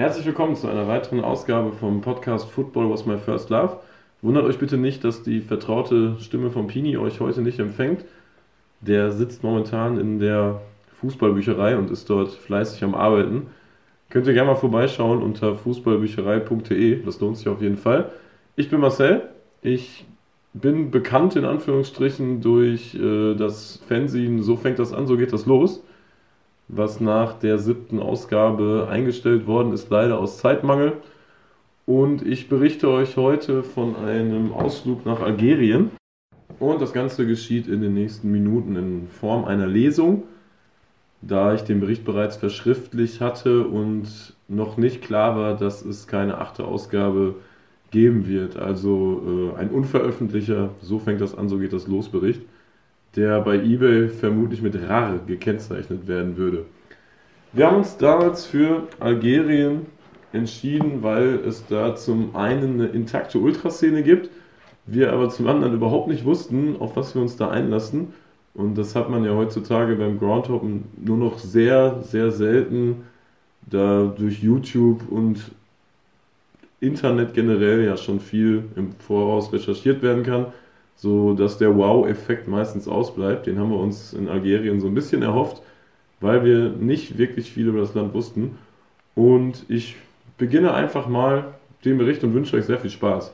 Herzlich willkommen zu einer weiteren Ausgabe vom Podcast Football Was My First Love. Wundert euch bitte nicht, dass die vertraute Stimme von Pini euch heute nicht empfängt. Der sitzt momentan in der Fußballbücherei und ist dort fleißig am Arbeiten. Könnt ihr gerne mal vorbeischauen unter fußballbücherei.de, das lohnt sich auf jeden Fall. Ich bin Marcel, ich bin bekannt in Anführungsstrichen durch äh, das Fernsehen So fängt das an, so geht das los, was nach der siebten Ausgabe eingestellt worden ist, leider aus Zeitmangel. Und ich berichte euch heute von einem Ausflug nach Algerien. Und das Ganze geschieht in den nächsten Minuten in Form einer Lesung, da ich den Bericht bereits verschriftlich hatte und noch nicht klar war, dass es keine achte Ausgabe geben wird. Also äh, ein unveröffentlichter, so fängt das an, so geht das los Bericht, der bei eBay vermutlich mit RAR gekennzeichnet werden würde. Wir haben uns damals für Algerien entschieden, weil es da zum einen eine intakte Ultraszene gibt, wir aber zum anderen überhaupt nicht wussten, auf was wir uns da einlassen. Und das hat man ja heutzutage beim Groundhoppen nur noch sehr, sehr selten, da durch YouTube und Internet generell ja schon viel im Voraus recherchiert werden kann, so dass der Wow-Effekt meistens ausbleibt. Den haben wir uns in Algerien so ein bisschen erhofft, weil wir nicht wirklich viel über das Land wussten. Und ich beginne einfach mal den Bericht und wünsche euch sehr viel Spaß.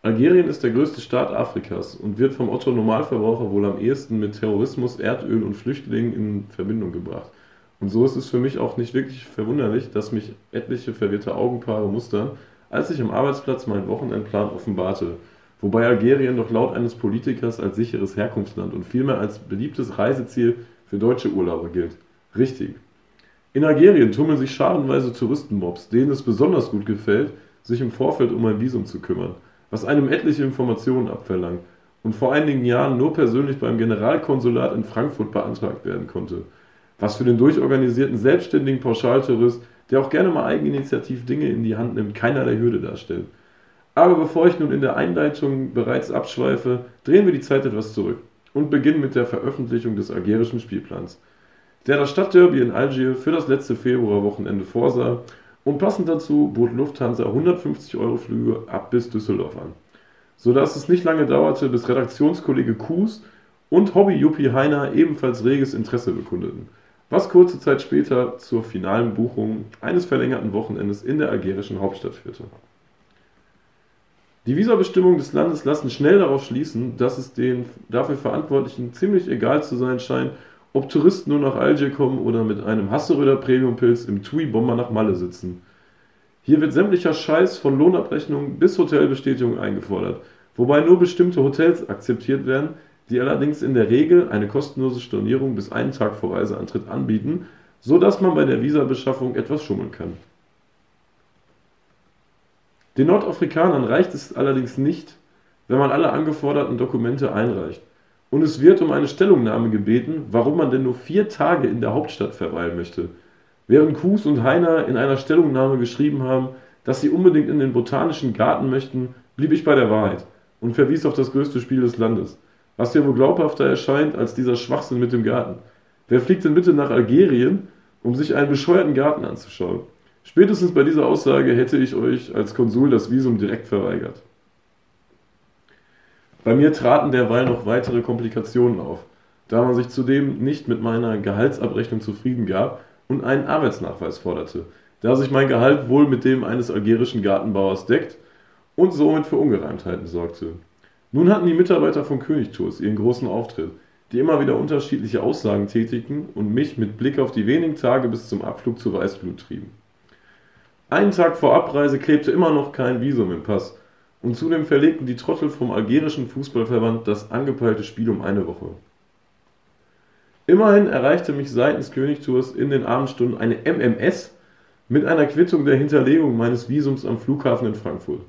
Algerien ist der größte Staat Afrikas und wird vom Otto Normalverbraucher wohl am ehesten mit Terrorismus, Erdöl und Flüchtlingen in Verbindung gebracht. Und so ist es für mich auch nicht wirklich verwunderlich, dass mich etliche verwirrte Augenpaare mustern, als ich am Arbeitsplatz meinen Wochenendplan offenbarte, wobei Algerien doch laut eines Politikers als sicheres Herkunftsland und vielmehr als beliebtes Reiseziel für deutsche Urlauber gilt. Richtig. In Algerien tummeln sich scharenweise Touristenmobs, denen es besonders gut gefällt, sich im Vorfeld um ein Visum zu kümmern, was einem etliche Informationen abverlangt und vor einigen Jahren nur persönlich beim Generalkonsulat in Frankfurt beantragt werden konnte. Was für den durchorganisierten, selbstständigen Pauschaltourist, der auch gerne mal eigeninitiativ Dinge in die Hand nimmt, keinerlei Hürde darstellt. Aber bevor ich nun in der Einleitung bereits abschweife, drehen wir die Zeit etwas zurück und beginnen mit der Veröffentlichung des algerischen Spielplans. Der das Stadtderby in Algier für das letzte Februarwochenende vorsah und passend dazu bot Lufthansa 150 Euro Flüge ab bis Düsseldorf an, sodass es nicht lange dauerte, bis Redaktionskollege Kuhs und Hobby-Juppie Heiner ebenfalls reges Interesse bekundeten, was kurze Zeit später zur finalen Buchung eines verlängerten Wochenendes in der algerischen Hauptstadt führte. Die Visabestimmungen des Landes lassen schnell darauf schließen, dass es den dafür Verantwortlichen ziemlich egal zu sein scheint, ob Touristen nur nach Algier kommen oder mit einem Hasseröder Premiumpilz im TUI-Bomber nach Malle sitzen. Hier wird sämtlicher Scheiß von Lohnabrechnung bis Hotelbestätigung eingefordert, wobei nur bestimmte Hotels akzeptiert werden, die allerdings in der Regel eine kostenlose Stornierung bis einen Tag vor Reiseantritt anbieten, so dass man bei der Visabeschaffung etwas schummeln kann. Den Nordafrikanern reicht es allerdings nicht, wenn man alle angeforderten Dokumente einreicht und es wird um eine Stellungnahme gebeten, warum man denn nur vier Tage in der Hauptstadt verweilen möchte. Während Kuhs und Heiner in einer Stellungnahme geschrieben haben, dass sie unbedingt in den Botanischen Garten möchten, blieb ich bei der Wahrheit und verwies auf das größte Spiel des Landes. Was dir wohl glaubhafter erscheint als dieser Schwachsinn mit dem Garten. Wer fliegt denn bitte nach Algerien, um sich einen bescheuerten Garten anzuschauen? Spätestens bei dieser Aussage hätte ich euch als Konsul das Visum direkt verweigert. Bei mir traten derweil noch weitere Komplikationen auf, da man sich zudem nicht mit meiner Gehaltsabrechnung zufrieden gab und einen Arbeitsnachweis forderte, da sich mein Gehalt wohl mit dem eines algerischen Gartenbauers deckt und somit für Ungereimtheiten sorgte. Nun hatten die Mitarbeiter von Königtours ihren großen Auftritt, die immer wieder unterschiedliche Aussagen tätigten und mich mit Blick auf die wenigen Tage bis zum Abflug zu Weißblut trieben. Einen Tag vor Abreise klebte immer noch kein Visum im Pass und zudem verlegten die Trottel vom algerischen Fußballverband das angepeilte Spiel um eine Woche. Immerhin erreichte mich seitens Königtours in den Abendstunden eine MMS mit einer Quittung der Hinterlegung meines Visums am Flughafen in Frankfurt.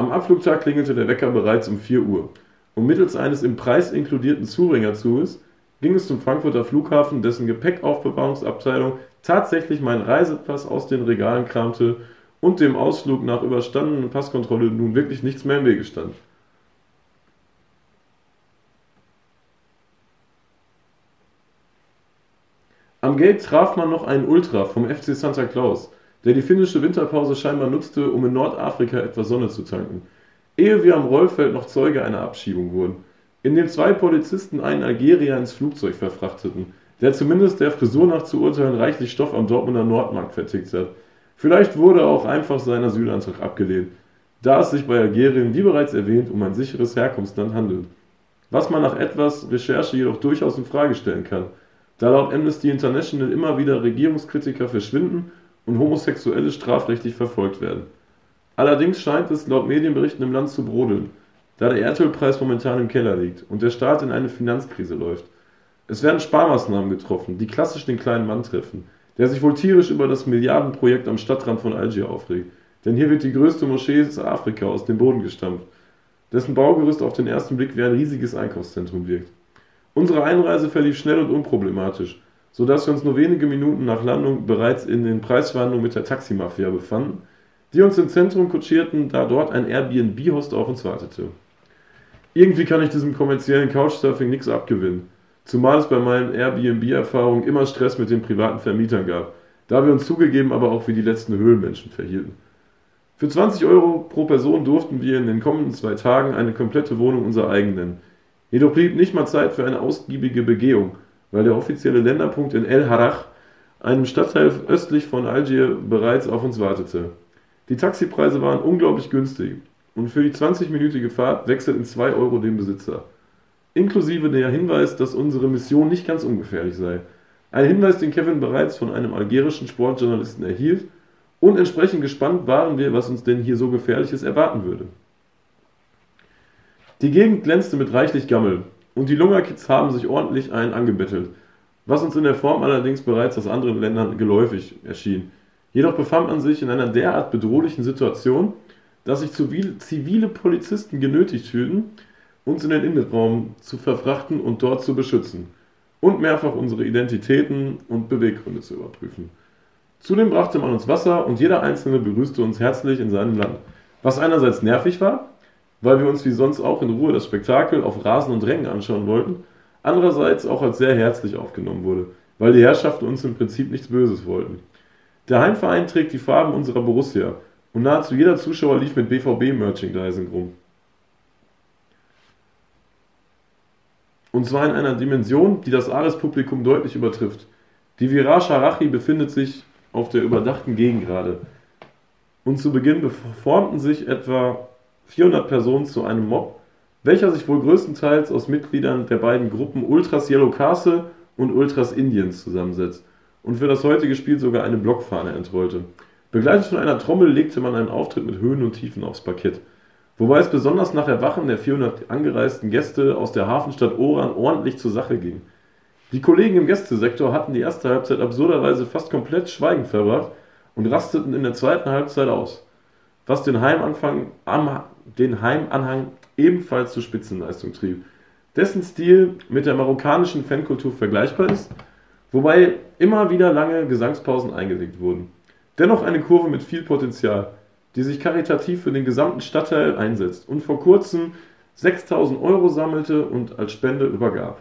Am Abflugtag klingelte der Wecker bereits um 4 Uhr und mittels eines im Preis inkludierten Zubringerzuges ging es zum Frankfurter Flughafen, dessen Gepäckaufbewahrungsabteilung tatsächlich meinen Reisepass aus den Regalen kramte und dem Ausflug nach überstandenen Passkontrolle nun wirklich nichts mehr im Wege stand. Am Gate traf man noch einen Ultra vom FC Santa Claus, der die finnische Winterpause scheinbar nutzte, um in Nordafrika etwas Sonne zu tanken, ehe wir am Rollfeld noch Zeuge einer Abschiebung wurden, in dem zwei Polizisten einen Algerier ins Flugzeug verfrachteten, der zumindest der Frisur nach zu urteilen reichlich Stoff am Dortmunder Nordmarkt vertickt hat. Vielleicht wurde auch einfach sein Asylantrag abgelehnt, da es sich bei Algerien, wie bereits erwähnt, um ein sicheres Herkunftsland handelt. Was man nach etwas Recherche jedoch durchaus in Frage stellen kann, da laut Amnesty International immer wieder Regierungskritiker verschwinden und Homosexuelle strafrechtlich verfolgt werden. Allerdings scheint es laut Medienberichten im Land zu brodeln, da der Erdölpreis momentan im Keller liegt und der Staat in eine Finanzkrise läuft. Es werden Sparmaßnahmen getroffen, die klassisch den kleinen Mann treffen, der sich wohl tierisch über das Milliardenprojekt am Stadtrand von Algier aufregt. Denn hier wird die größte Moschee in Afrika aus dem Boden gestampft, dessen Baugerüst auf den ersten Blick wie ein riesiges Einkaufszentrum wirkt. Unsere Einreise verlief schnell und unproblematisch, sodass wir uns nur wenige Minuten nach Landung bereits in den Preisverhandlungen mit der Taximafia befanden, die uns im Zentrum kutschierten, da dort ein Airbnb-Host auf uns wartete. Irgendwie kann ich diesem kommerziellen Couchsurfing nichts abgewinnen. Zumal es bei meinen Airbnb-Erfahrungen immer Stress mit den privaten Vermietern gab, da wir uns zugegeben aber auch wie die letzten Höhlenmenschen verhielten. Für 20 Euro pro Person durften wir in den kommenden zwei Tagen eine komplette Wohnung unser eigen nennen. Jedoch blieb nicht mal Zeit für eine ausgiebige Begehung, weil der offizielle Länderpunkt in El Harrach, einem Stadtteil östlich von Algier, bereits auf uns wartete. Die Taxipreise waren unglaublich günstig und für die 20-minütige Fahrt wechselten 2 Euro den Besitzer inklusive der Hinweis, dass unsere Mission nicht ganz ungefährlich sei. Ein Hinweis, den Kevin bereits von einem algerischen Sportjournalisten erhielt und entsprechend gespannt waren wir, was uns denn hier so Gefährliches erwarten würde. Die Gegend glänzte mit reichlich Gammel und die Lungerkids haben sich ordentlich einen angebettelt, was uns in der Form allerdings bereits aus anderen Ländern geläufig erschien. Jedoch befand man sich in einer derart bedrohlichen Situation, dass sich zivile Polizisten genötigt fühlten, uns in den Innenraum zu verfrachten und dort zu beschützen und mehrfach unsere Identitäten und Beweggründe zu überprüfen. Zudem brachte man uns Wasser und jeder Einzelne begrüßte uns herzlich in seinem Land, was einerseits nervig war, weil wir uns wie sonst auch in Ruhe das Spektakel auf Rasen und Rängen anschauen wollten, andererseits auch als sehr herzlich aufgenommen wurde, weil die Herrschaften uns im Prinzip nichts Böses wollten. Der Heimverein trägt die Farben unserer Borussia und nahezu jeder Zuschauer lief mit BVB-Merchandising rum. Und zwar in einer Dimension, die das Ares-Publikum deutlich übertrifft. Die Virage Harachi befindet sich auf der überdachten Gegengrade. Und zu Beginn formten sich etwa 400 Personen zu einem Mob, welcher sich wohl größtenteils aus Mitgliedern der beiden Gruppen Ultras Yellow Castle und Ultras Indiens zusammensetzt und für das heutige Spiel sogar eine Blockfahne entrollte. Begleitet von einer Trommel legte man einen Auftritt mit Höhen und Tiefen aufs Parkett. Wobei es besonders nach Erwachen der 400 angereisten Gäste aus der Hafenstadt Oran ordentlich zur Sache ging. Die Kollegen im Gästesektor hatten die erste Halbzeit absurderweise fast komplett schweigend verbracht und rasteten in der zweiten Halbzeit aus, was den Heimanfang, am, den Heimanhang ebenfalls zur Spitzenleistung trieb, dessen Stil mit der marokkanischen Fankultur vergleichbar ist, wobei immer wieder lange Gesangspausen eingelegt wurden. Dennoch eine Kurve mit viel Potenzial, die sich karitativ für den gesamten Stadtteil einsetzt und vor kurzem 6000 Euro sammelte und als Spende übergab.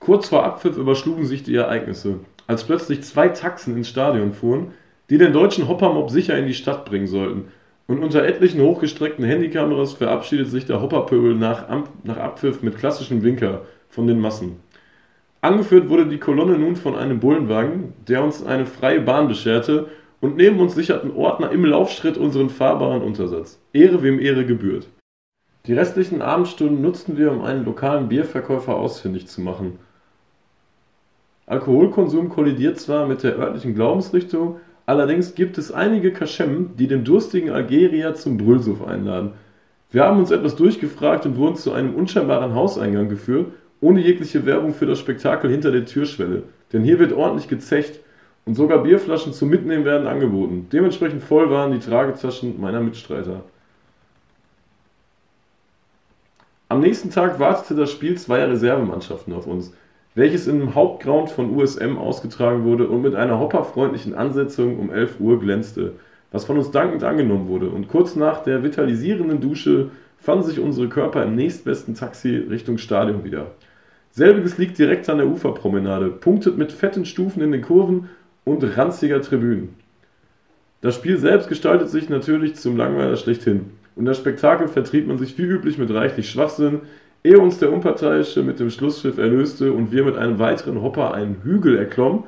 Kurz vor Abpfiff überschlugen sich die Ereignisse, als plötzlich zwei Taxen ins Stadion fuhren, die den deutschen Hoppermob sicher in die Stadt bringen sollten. Und unter etlichen hochgestreckten Handykameras verabschiedet sich der Hopperpöbel nach, nach Abpfiff mit klassischem Winker von den Massen. Angeführt wurde die Kolonne nun von einem Bullenwagen, der uns eine freie Bahn bescherte und neben uns sicherten Ordner im Laufschritt unseren fahrbaren Untersatz. Ehre wem Ehre gebührt. Die restlichen Abendstunden nutzten wir, um einen lokalen Bierverkäufer ausfindig zu machen. Alkoholkonsum kollidiert zwar mit der örtlichen Glaubensrichtung, allerdings gibt es einige Kaschem, die den durstigen Algerier zum Brüllsuff einladen. Wir haben uns etwas durchgefragt und wurden zu einem unscheinbaren Hauseingang geführt, ohne jegliche Werbung für das Spektakel hinter der Türschwelle. Denn hier wird ordentlich gezecht und sogar Bierflaschen zum Mitnehmen werden angeboten. Dementsprechend voll waren die Tragetaschen meiner Mitstreiter. Am nächsten Tag wartete das Spiel zweier Reservemannschaften auf uns, welches im Hauptground von USM ausgetragen wurde und mit einer hopperfreundlichen Ansetzung um 11 Uhr glänzte, was von uns dankend angenommen wurde. Und kurz nach der vitalisierenden Dusche fanden sich unsere Körper im nächstbesten Taxi Richtung Stadion wieder. Selbiges liegt direkt an der Uferpromenade, punktet mit fetten Stufen in den Kurven und ranziger Tribünen. Das Spiel selbst gestaltet sich natürlich zum Langweiler schlechthin. Und das Spektakel vertrieb man sich wie üblich mit reichlich Schwachsinn, ehe uns der Unparteiische mit dem Schlusspfiff erlöste und wir mit einem weiteren Hopper einen Hügel erklommen,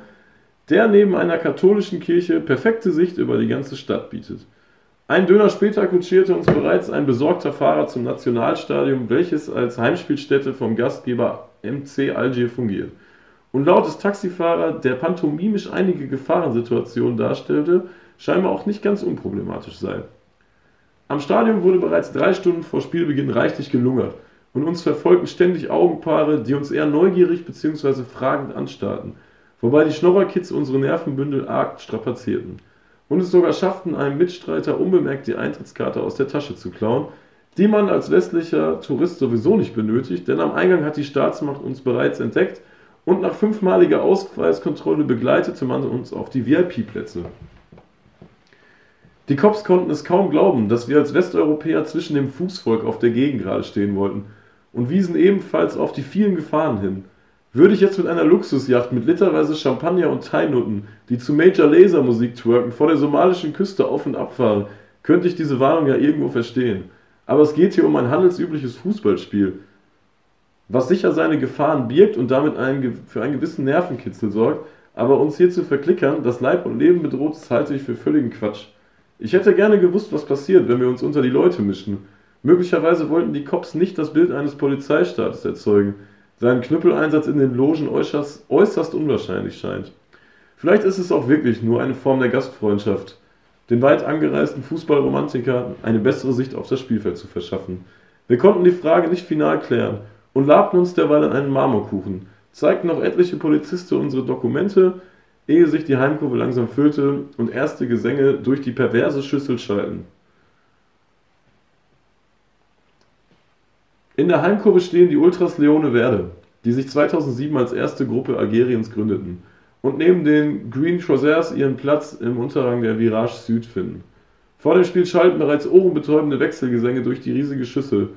der neben einer katholischen Kirche perfekte Sicht über die ganze Stadt bietet. Ein Döner später kutschierte uns bereits ein besorgter Fahrer zum Nationalstadion, welches als Heimspielstätte vom Gastgeber MC Algier fungiert. Und laut des Taxifahrers, der pantomimisch einige Gefahrensituationen darstellte, scheinbar auch nicht ganz unproblematisch sei. Am Stadion wurde bereits drei Stunden vor Spielbeginn reichlich gelungert und uns verfolgten ständig Augenpaare, die uns eher neugierig bzw. fragend anstarrten, wobei die Schnorrerkids unsere Nervenbündel arg strapazierten und es sogar schafften, einem Mitstreiter unbemerkt die Eintrittskarte aus der Tasche zu klauen, die man als westlicher Tourist sowieso nicht benötigt, denn am Eingang hat die Staatsmacht uns bereits entdeckt und nach fünfmaliger Ausweiskontrolle begleitete man uns auf die VIP-Plätze. Die Cops konnten es kaum glauben, dass wir als Westeuropäer zwischen dem Fußvolk auf der Gegend gerade stehen wollten und wiesen ebenfalls auf die vielen Gefahren hin. Würde ich jetzt mit einer Luxusjacht mit literweise Champagner und Thai-Nutten, die zu Major Laser Musik twerken, vor der somalischen Küste auf und abfahren, könnte ich diese Warnung ja irgendwo verstehen. Aber es geht hier um ein handelsübliches Fußballspiel, was sicher seine Gefahren birgt und damit einen, für einen gewissen Nervenkitzel sorgt, aber uns hier zu verklickern, das Leib und Leben bedroht, das halte ich für völligen Quatsch. Ich hätte gerne gewusst, was passiert, wenn wir uns unter die Leute mischen. Möglicherweise wollten die Cops nicht das Bild eines Polizeistaates erzeugen, sein Knüppeleinsatz in den Logen äußerst, äußerst unwahrscheinlich scheint. Vielleicht ist es auch wirklich nur eine Form der Gastfreundschaft, den weit angereisten Fußballromantiker eine bessere Sicht auf das Spielfeld zu verschaffen. Wir konnten die Frage nicht final klären und labten uns derweil an einen Marmorkuchen, zeigten noch etliche Polizisten unsere Dokumente, ehe sich die Heimkurve langsam füllte und erste Gesänge durch die perverse Schüssel schalten. In der Heimkurve stehen die Ultras Leone Verde, die sich 2007 als erste Gruppe Algeriens gründeten und neben den Green Trousers ihren Platz im Unterrang der Virage Süd finden. Vor dem Spiel schalten bereits ohrenbetäubende Wechselgesänge durch die riesige Schüssel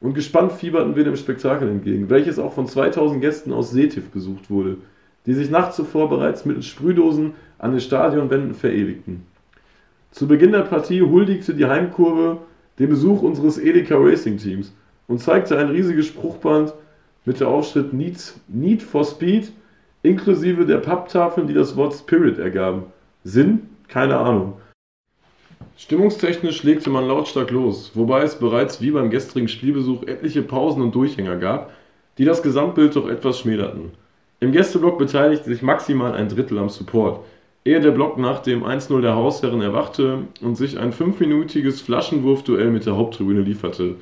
und gespannt fieberten wir dem Spektakel entgegen, welches auch von 2000 Gästen aus Setiv besucht wurde, die sich nachts zuvor bereits mittels Sprühdosen an den Stadionwänden verewigten. Zu Beginn der Partie huldigte die Heimkurve den Besuch unseres Edeka Racing Teams und zeigte ein riesiges Spruchband mit der Aufschrift Need, for Speed inklusive der Papptafeln, die das Wort Spirit ergaben. Sinn? Keine Ahnung. Stimmungstechnisch legte man lautstark los, wobei es bereits wie beim gestrigen Spielbesuch etliche Pausen und Durchhänger gab, die das Gesamtbild doch etwas schmälerten. Im Gästeblock beteiligte sich maximal ein Drittel am Support, ehe der Block nach dem 1-0 der Hausherren erwachte und sich ein fünfminütiges Flaschenwurfduell mit der Haupttribüne lieferte,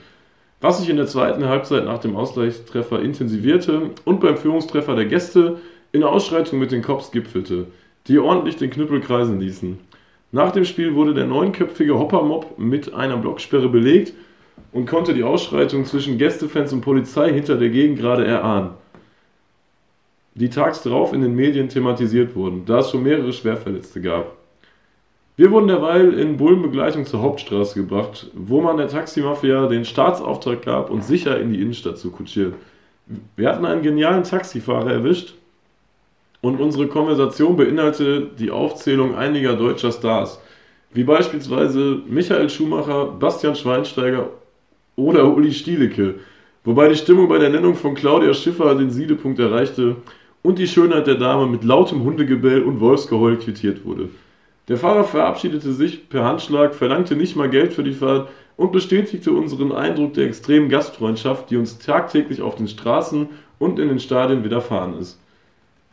was sich in der zweiten Halbzeit nach dem Ausgleichstreffer intensivierte und beim Führungstreffer der Gäste in Ausschreitung mit den Cops gipfelte, die ordentlich den Knüppel kreisen ließen. Nach dem Spiel wurde der neunköpfige Hoppermob mit einer Blocksperre belegt und konnte die Ausschreitung zwischen Gästefans und Polizei hinter der Gegend gerade erahnen, die tags darauf in den Medien thematisiert wurden, da es schon mehrere Schwerverletzte gab. Wir wurden derweil in Bullenbegleitung zur Hauptstraße gebracht, wo man der Taximafia den Staatsauftrag gab, uns sicher in die Innenstadt zu kutschieren. Wir hatten einen genialen Taxifahrer erwischt und unsere Konversation beinhaltete die Aufzählung einiger deutscher Stars, wie beispielsweise Michael Schumacher, Bastian Schweinsteiger oder Uli Stielecke, wobei die Stimmung bei der Nennung von Claudia Schiffer den Siedepunkt erreichte und die Schönheit der Dame mit lautem Hundegebell und Wolfsgeheul quittiert wurde. Der Fahrer verabschiedete sich per Handschlag, verlangte nicht mal Geld für die Fahrt und bestätigte unseren Eindruck der extremen Gastfreundschaft, die uns tagtäglich auf den Straßen und in den Stadien widerfahren ist.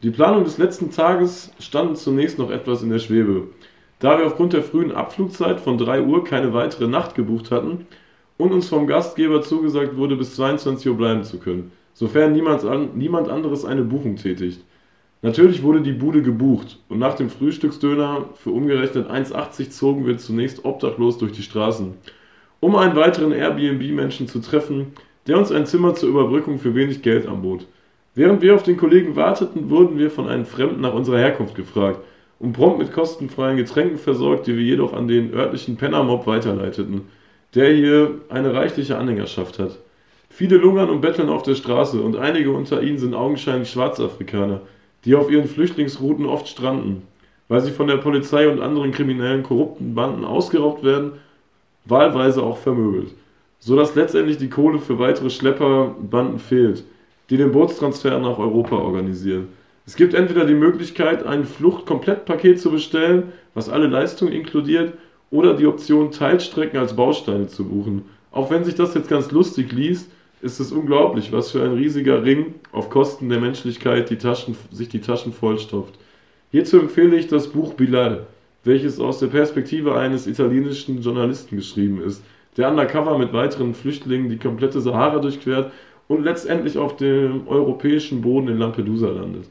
Die Planung des letzten Tages stand zunächst noch etwas in der Schwebe. Da wir aufgrund der frühen Abflugzeit von 3 Uhr keine weitere Nacht gebucht hatten und uns vom Gastgeber zugesagt wurde, bis 22 Uhr bleiben zu können, sofern niemand, anderes eine Buchung tätigt. Natürlich wurde die Bude gebucht und nach dem Frühstücksdöner für umgerechnet 1,80 zogen wir zunächst obdachlos durch die Straßen, um einen weiteren Airbnb-Menschen zu treffen, der uns ein Zimmer zur Überbrückung für wenig Geld anbot. Während wir auf den Kollegen warteten, wurden wir von einem Fremden nach unserer Herkunft gefragt und prompt mit kostenfreien Getränken versorgt, die wir jedoch an den örtlichen Pennermob weiterleiteten, der hier eine reichliche Anhängerschaft hat. Viele lungern und betteln auf der Straße und einige unter ihnen sind augenscheinlich Schwarzafrikaner, die auf ihren Flüchtlingsrouten oft stranden, weil sie von der Polizei und anderen kriminellen, korrupten Banden ausgeraubt werden, wahlweise auch vermöbelt, so dass letztendlich die Kohle für weitere Schlepperbanden fehlt, die den Bootstransfer nach Europa organisieren. Es gibt entweder die Möglichkeit, ein Fluchtkomplettpaket zu bestellen, was alle Leistungen inkludiert, oder die Option, Teilstrecken als Bausteine zu buchen. Auch wenn sich das jetzt ganz lustig liest, ist es unglaublich, was für ein riesiger Ring auf Kosten der Menschlichkeit die Taschen, sich die Taschen vollstopft. Hierzu empfehle ich das Buch Bilal, welches aus der Perspektive eines italienischen Journalisten geschrieben ist, der undercover mit weiteren Flüchtlingen die komplette Sahara durchquert und letztendlich auf dem europäischen Boden in Lampedusa landet.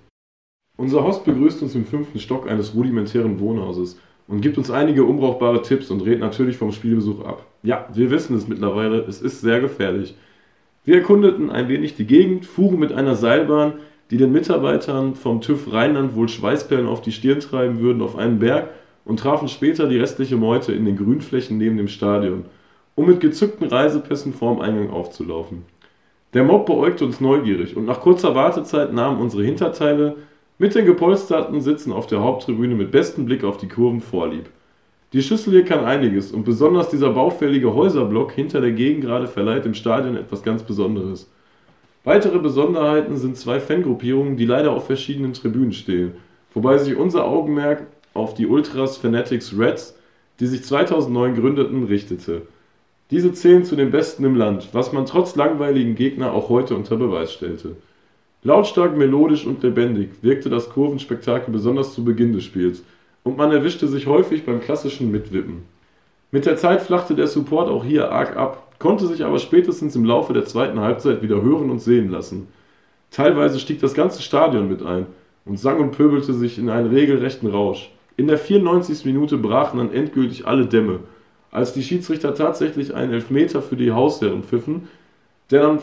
Unser Host begrüßt uns im fünften Stock eines rudimentären Wohnhauses und gibt uns einige unbrauchbare Tipps und redet natürlich vom Spielbesuch ab. Ja, wir wissen es mittlerweile, es ist sehr gefährlich. Wir erkundeten ein wenig die Gegend, fuhren mit einer Seilbahn, die den Mitarbeitern vom TÜV Rheinland wohl Schweißperlen auf die Stirn treiben würden, auf einen Berg und trafen später die restliche Meute in den Grünflächen neben dem Stadion, um mit gezückten Reisepässen vorm Eingang aufzulaufen. Der Mob beäugte uns neugierig und nach kurzer Wartezeit nahmen unsere Hinterteile mit den gepolsterten Sitzen auf der Haupttribüne mit bestem Blick auf die Kurven vorlieb. Die Schüssel hier kann einiges und besonders dieser baufällige Häuserblock hinter der Gegengrade verleiht dem Stadion etwas ganz Besonderes. Weitere Besonderheiten sind zwei Fangruppierungen, die leider auf verschiedenen Tribünen stehen, wobei sich unser Augenmerk auf die Ultras Fanatics Reds, die sich 2009 gründeten, richtete. Diese zählen zu den besten im Land, was man trotz langweiligen Gegner auch heute unter Beweis stellte. Lautstark, melodisch und lebendig wirkte das Kurvenspektakel besonders zu Beginn des Spiels – und man erwischte sich häufig beim klassischen Mitwippen. Mit der Zeit flachte der Support auch hier arg ab, konnte sich aber spätestens im Laufe der zweiten Halbzeit wieder hören und sehen lassen. Teilweise stieg das ganze Stadion mit ein und sang und pöbelte sich in einen regelrechten Rausch. In der 94. Minute brachen dann endgültig alle Dämme, als die Schiedsrichter tatsächlich einen Elfmeter für die Hausherren pfiffen, der dann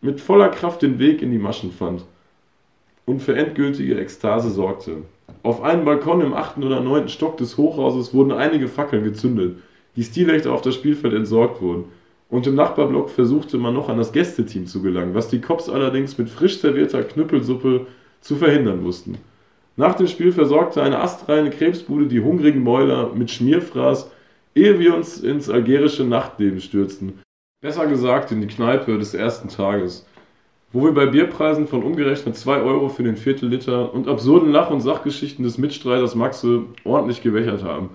mit voller Kraft den Weg in die Maschen fand und für endgültige Ekstase sorgte. Auf einem Balkon im achten oder neunten Stock des Hochhauses wurden einige Fackeln gezündet, die Stilrechte auf das Spielfeld entsorgt wurden. Und im Nachbarblock versuchte man noch an das Gästeteam zu gelangen, was die Cops allerdings mit frisch servierter Knüppelsuppe zu verhindern wussten. Nach dem Spiel versorgte eine astreine Krebsbude die hungrigen Mäuler mit Schmierfraß, ehe wir uns ins algerische Nachtleben stürzten. Besser gesagt in die Kneipe des ersten Tages wo wir bei Bierpreisen von umgerechnet 2 Euro für den Viertelliter und absurden Lach- und Sachgeschichten des Mitstreiters Maxe ordentlich gewächert haben.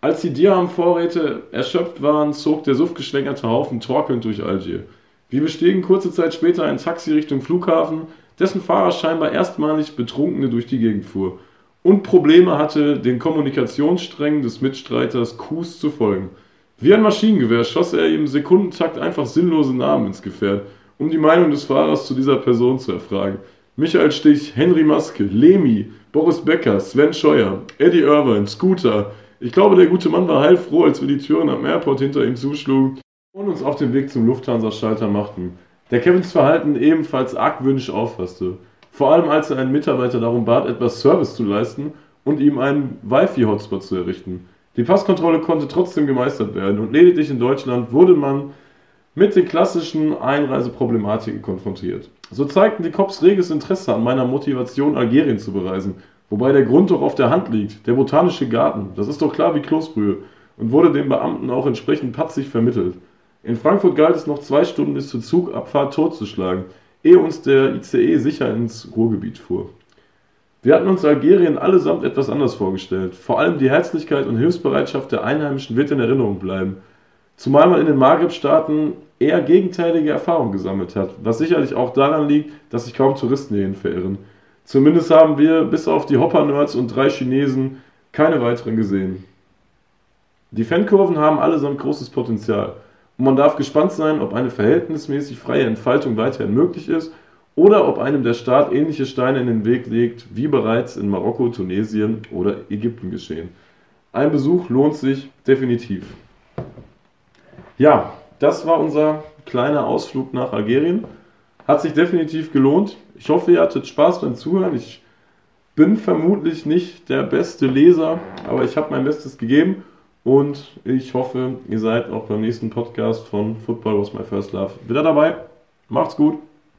Als die Dirham-Vorräte erschöpft waren, zog der suffgeschwängerte Haufen torkelnd durch Algier. Wir bestiegen kurze Zeit später ein Taxi Richtung Flughafen, dessen Fahrer scheinbar erstmalig Betrunkene durch die Gegend fuhr und Probleme hatte, den Kommunikationssträngen des Mitstreiters Kus zu folgen. Wie ein Maschinengewehr schoss er im Sekundentakt einfach sinnlose Namen ins Gefährt um die Meinung des Fahrers zu dieser Person zu erfragen. Michael Stich, Henry Maske, Lemi, Boris Becker, Sven Scheuer, Eddie Irvine, Scooter. Ich glaube, der gute Mann war heilfroh, als wir die Türen am Airport hinter ihm zuschlugen und uns auf den Weg zum Lufthansa-Schalter machten, der Kevins Verhalten ebenfalls argwöhnisch auffasste. Vor allem als er einen Mitarbeiter darum bat, etwas Service zu leisten und ihm einen Wi-Fi-Hotspot zu errichten. Die Passkontrolle konnte trotzdem gemeistert werden und lediglich in Deutschland wurde man mit den klassischen Einreiseproblematiken konfrontiert. So zeigten die Cops reges Interesse an meiner Motivation, Algerien zu bereisen, wobei der Grund doch auf der Hand liegt, der botanische Garten, das ist doch klar wie Kloßbrühe, und wurde den Beamten auch entsprechend patzig vermittelt. In Frankfurt galt es noch zwei Stunden bis zur Zugabfahrt totzuschlagen, ehe uns der ICE sicher ins Ruhrgebiet fuhr. Wir hatten uns Algerien allesamt etwas anders vorgestellt. Vor allem die Herzlichkeit und Hilfsbereitschaft der Einheimischen wird in Erinnerung bleiben. Zumal man in den Maghreb-Staaten eher gegenteilige Erfahrungen gesammelt hat, was sicherlich auch daran liegt, dass sich kaum Touristen hierhin verirren. Zumindest haben wir bis auf die Hopper-Nerds und drei Chinesen keine weiteren gesehen. Die Fankurven haben allesamt großes Potenzial und man darf gespannt sein, ob eine verhältnismäßig freie Entfaltung weiterhin möglich ist oder ob einem der Staat ähnliche Steine in den Weg legt, wie bereits in Marokko, Tunesien oder Ägypten geschehen. Ein Besuch lohnt sich definitiv. Ja, das war unser kleiner Ausflug nach Algerien. Hat sich definitiv gelohnt. Ich hoffe, ihr hattet Spaß beim Zuhören. Ich bin vermutlich nicht der beste Leser, aber ich habe mein Bestes gegeben. Und ich hoffe, ihr seid auch beim nächsten Podcast von Football Was My First Love wieder dabei. Macht's gut.